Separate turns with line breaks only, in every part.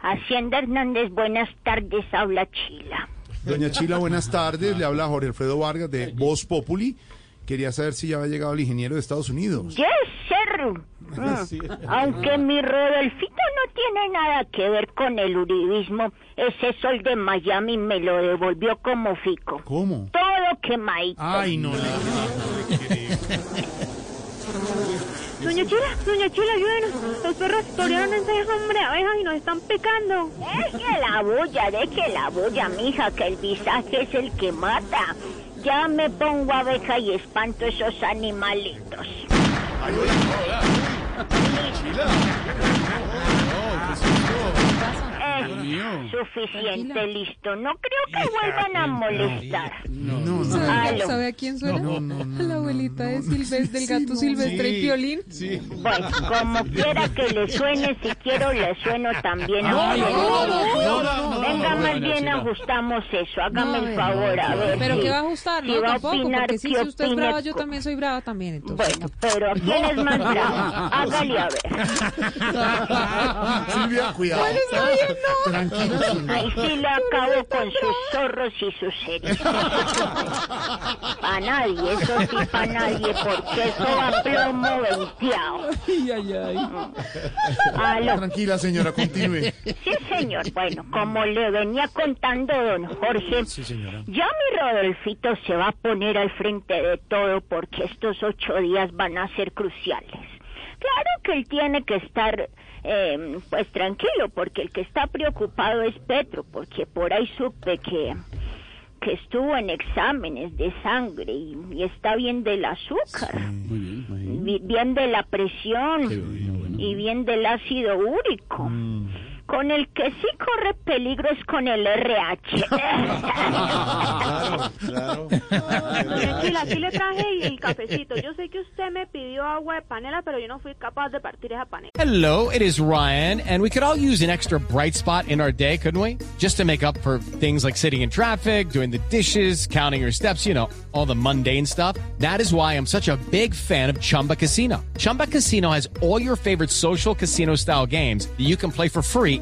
Hacienda Hernández, buenas tardes, habla Chila.
Doña Chila, buenas tardes. Le habla Jorge Alfredo Vargas de Voz Populi. Quería saber si ya había llegado el ingeniero de Estados Unidos.
Yes, sir. Mm. Aunque mi Rodolfito no tiene nada que ver con el uribismo, ese sol de Miami me lo devolvió como fico.
¿Cómo?
Todo quemadito.
Ay, no, no, no,
Doña Chila, doña Chila, ayúdenos. Los perros torearon ese hombre de abejas y nos están picando.
Deje la bulla, deje la bulla, mija, que el visaje es el que mata. Ya me pongo abeja y espanto esos animalitos. Suficiente, listo. No creo que vuelvan a molestar.
no, no.
Aló.
¿Sabe a quién suena?
No, no, no,
a la abuelita de Silvestre, del gato Silvestre y Piolín.
Bueno, como quiera que le suene, si quiero le sueno también a usted. Venga, más bien ajustamos eso. Hágame el favor, a ver.
Pero
si-
que va a ajustar, ¿no?
va a
Tampoco,
opinar,
porque sí,
¿qué
si usted es brava, yo también soy brava también, entonces.
Bueno, pero ¿quién es más bravo? Hágale a ver.
Silvia, cuidado. Tranquila.
Ahí sí le acabo con sus zorros y sus seres. A nadie, eso sí, para nadie, porque eso va plomo venteado. Aló.
Tranquila, señora, continúe.
Sí, señor. Bueno, como le venía contando don Jorge, ya mi Rodolfito se va a poner al frente de todo porque estos ocho días van a ser cruciales. Claro que él tiene que estar, eh, pues tranquilo, porque el que está preocupado es Petro, porque por ahí supe que que estuvo en exámenes de sangre y, y está bien del azúcar, bi- bien de la presión y bien del ácido úrico. Con el que sí corre peligro es con el RH.
Doña Chila, aquí le traje el cafecito. Yo sé que usted me pidió agua de panela, pero yo no fui capaz de partir esa panela.
Hello, it is Ryan, and we could all use an extra bright spot in our day, couldn't we? Just to make up for things like sitting in traffic, doing the dishes, counting your steps, you know, all the mundane stuff. That is why I'm such a big fan of Chumba Casino. Chumba Casino has all your favorite social casino style games that you can play for free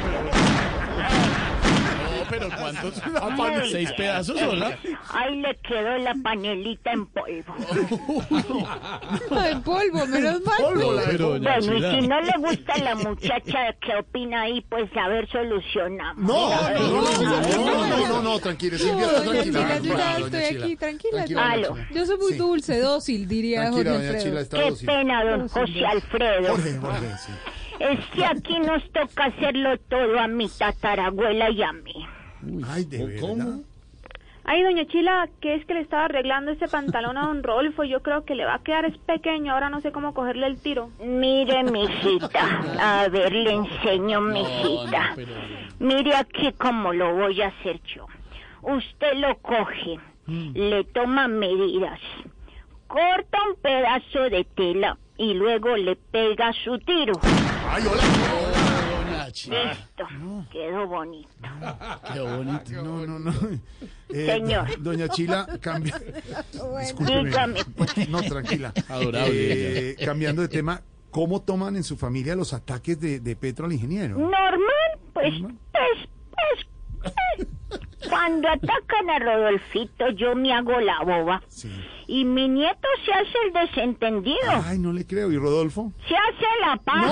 pero ¿cuántos? ¿Seis pedazos sola?
Ahí le quedó la panelita en polvo.
Ay, polvo, menos mal.
pero doña
Bueno, y si no le gusta la muchacha que opina ahí, pues a ver, solucionamos.
No,
A ver,
no, no, no, no, no, no, tranquila, Silvia,
No,
tranquila.
Chila, yo ya estoy
Chila.
aquí, tranquila. Yo soy muy
Sí.
dulce, dócil, diría Jorge Alfredo.
está
Qué
dócil.
pena, don José Alfredo.
Jorge, Jorge, sí.
Es que aquí nos toca hacerlo todo a mi tatarabuela y a mí.
Ay, de verdad.
Ay, doña Chila, que es que le estaba arreglando ese pantalón a don Rodolfo. Yo creo que le va a quedar es pequeño. Ahora no sé cómo cogerle el tiro.
Mire, mijita. A ver, le enseño, mijita. Mire aquí cómo lo voy a hacer yo. Usted lo coge, le toma medidas, corta un pedazo de tela y luego le pega su tiro.
Ay, hola.
Doña Chila.
Listo, quedó bonito.
Qué bonito.
No, no, no. Eh,
Señor.
Doña Chila, cambia. Discúlpeme.
Dígame, pues.
No, tranquila.
Adorable,
Eh, cambiando de tema, ¿cómo toman en su familia los ataques de, de Petro al ingeniero?
Normal, pues, pues, pues, eh, cuando atacan a Rodolfito yo me hago la boba
Sí.
Y mi nieto se hace el desentendido.
Ay, no le creo. ¿Y Rodolfo?
Se hace la paz.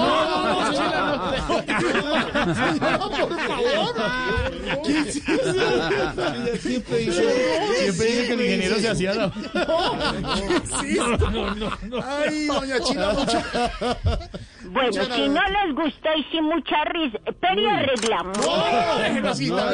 ¿Qué es eso? Ella siempre dice,
Siempre dice que el ingeniero se hacía la...
Ay, doña Chila, mucha...
Bueno, si no les gustó y si mucha risa, pero arreglamos.
No,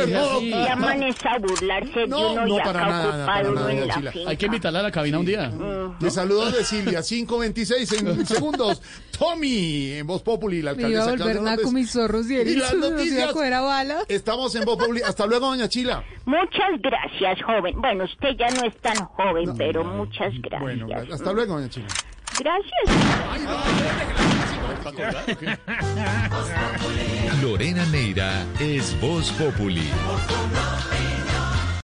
no.
Llaman es a burlarse de
No,
uno
no,
la
Chila.
finca.
Hay que invitarla a la un día.
De saludos de Silvia, 5.26 en segundos. Tommy, en Voz Populi, la
Me iba a
alcaldesa López.
mis zorros y
Y las noticias.
coger a bala.
Estamos en Voz Populi. Hasta luego, doña Chila.
Muchas gracias, joven. Bueno, usted ya no es tan joven, pero muchas gracias.
Bueno, hasta luego, doña Chila.
Gracias.
Lorena Neira es Voz Populi.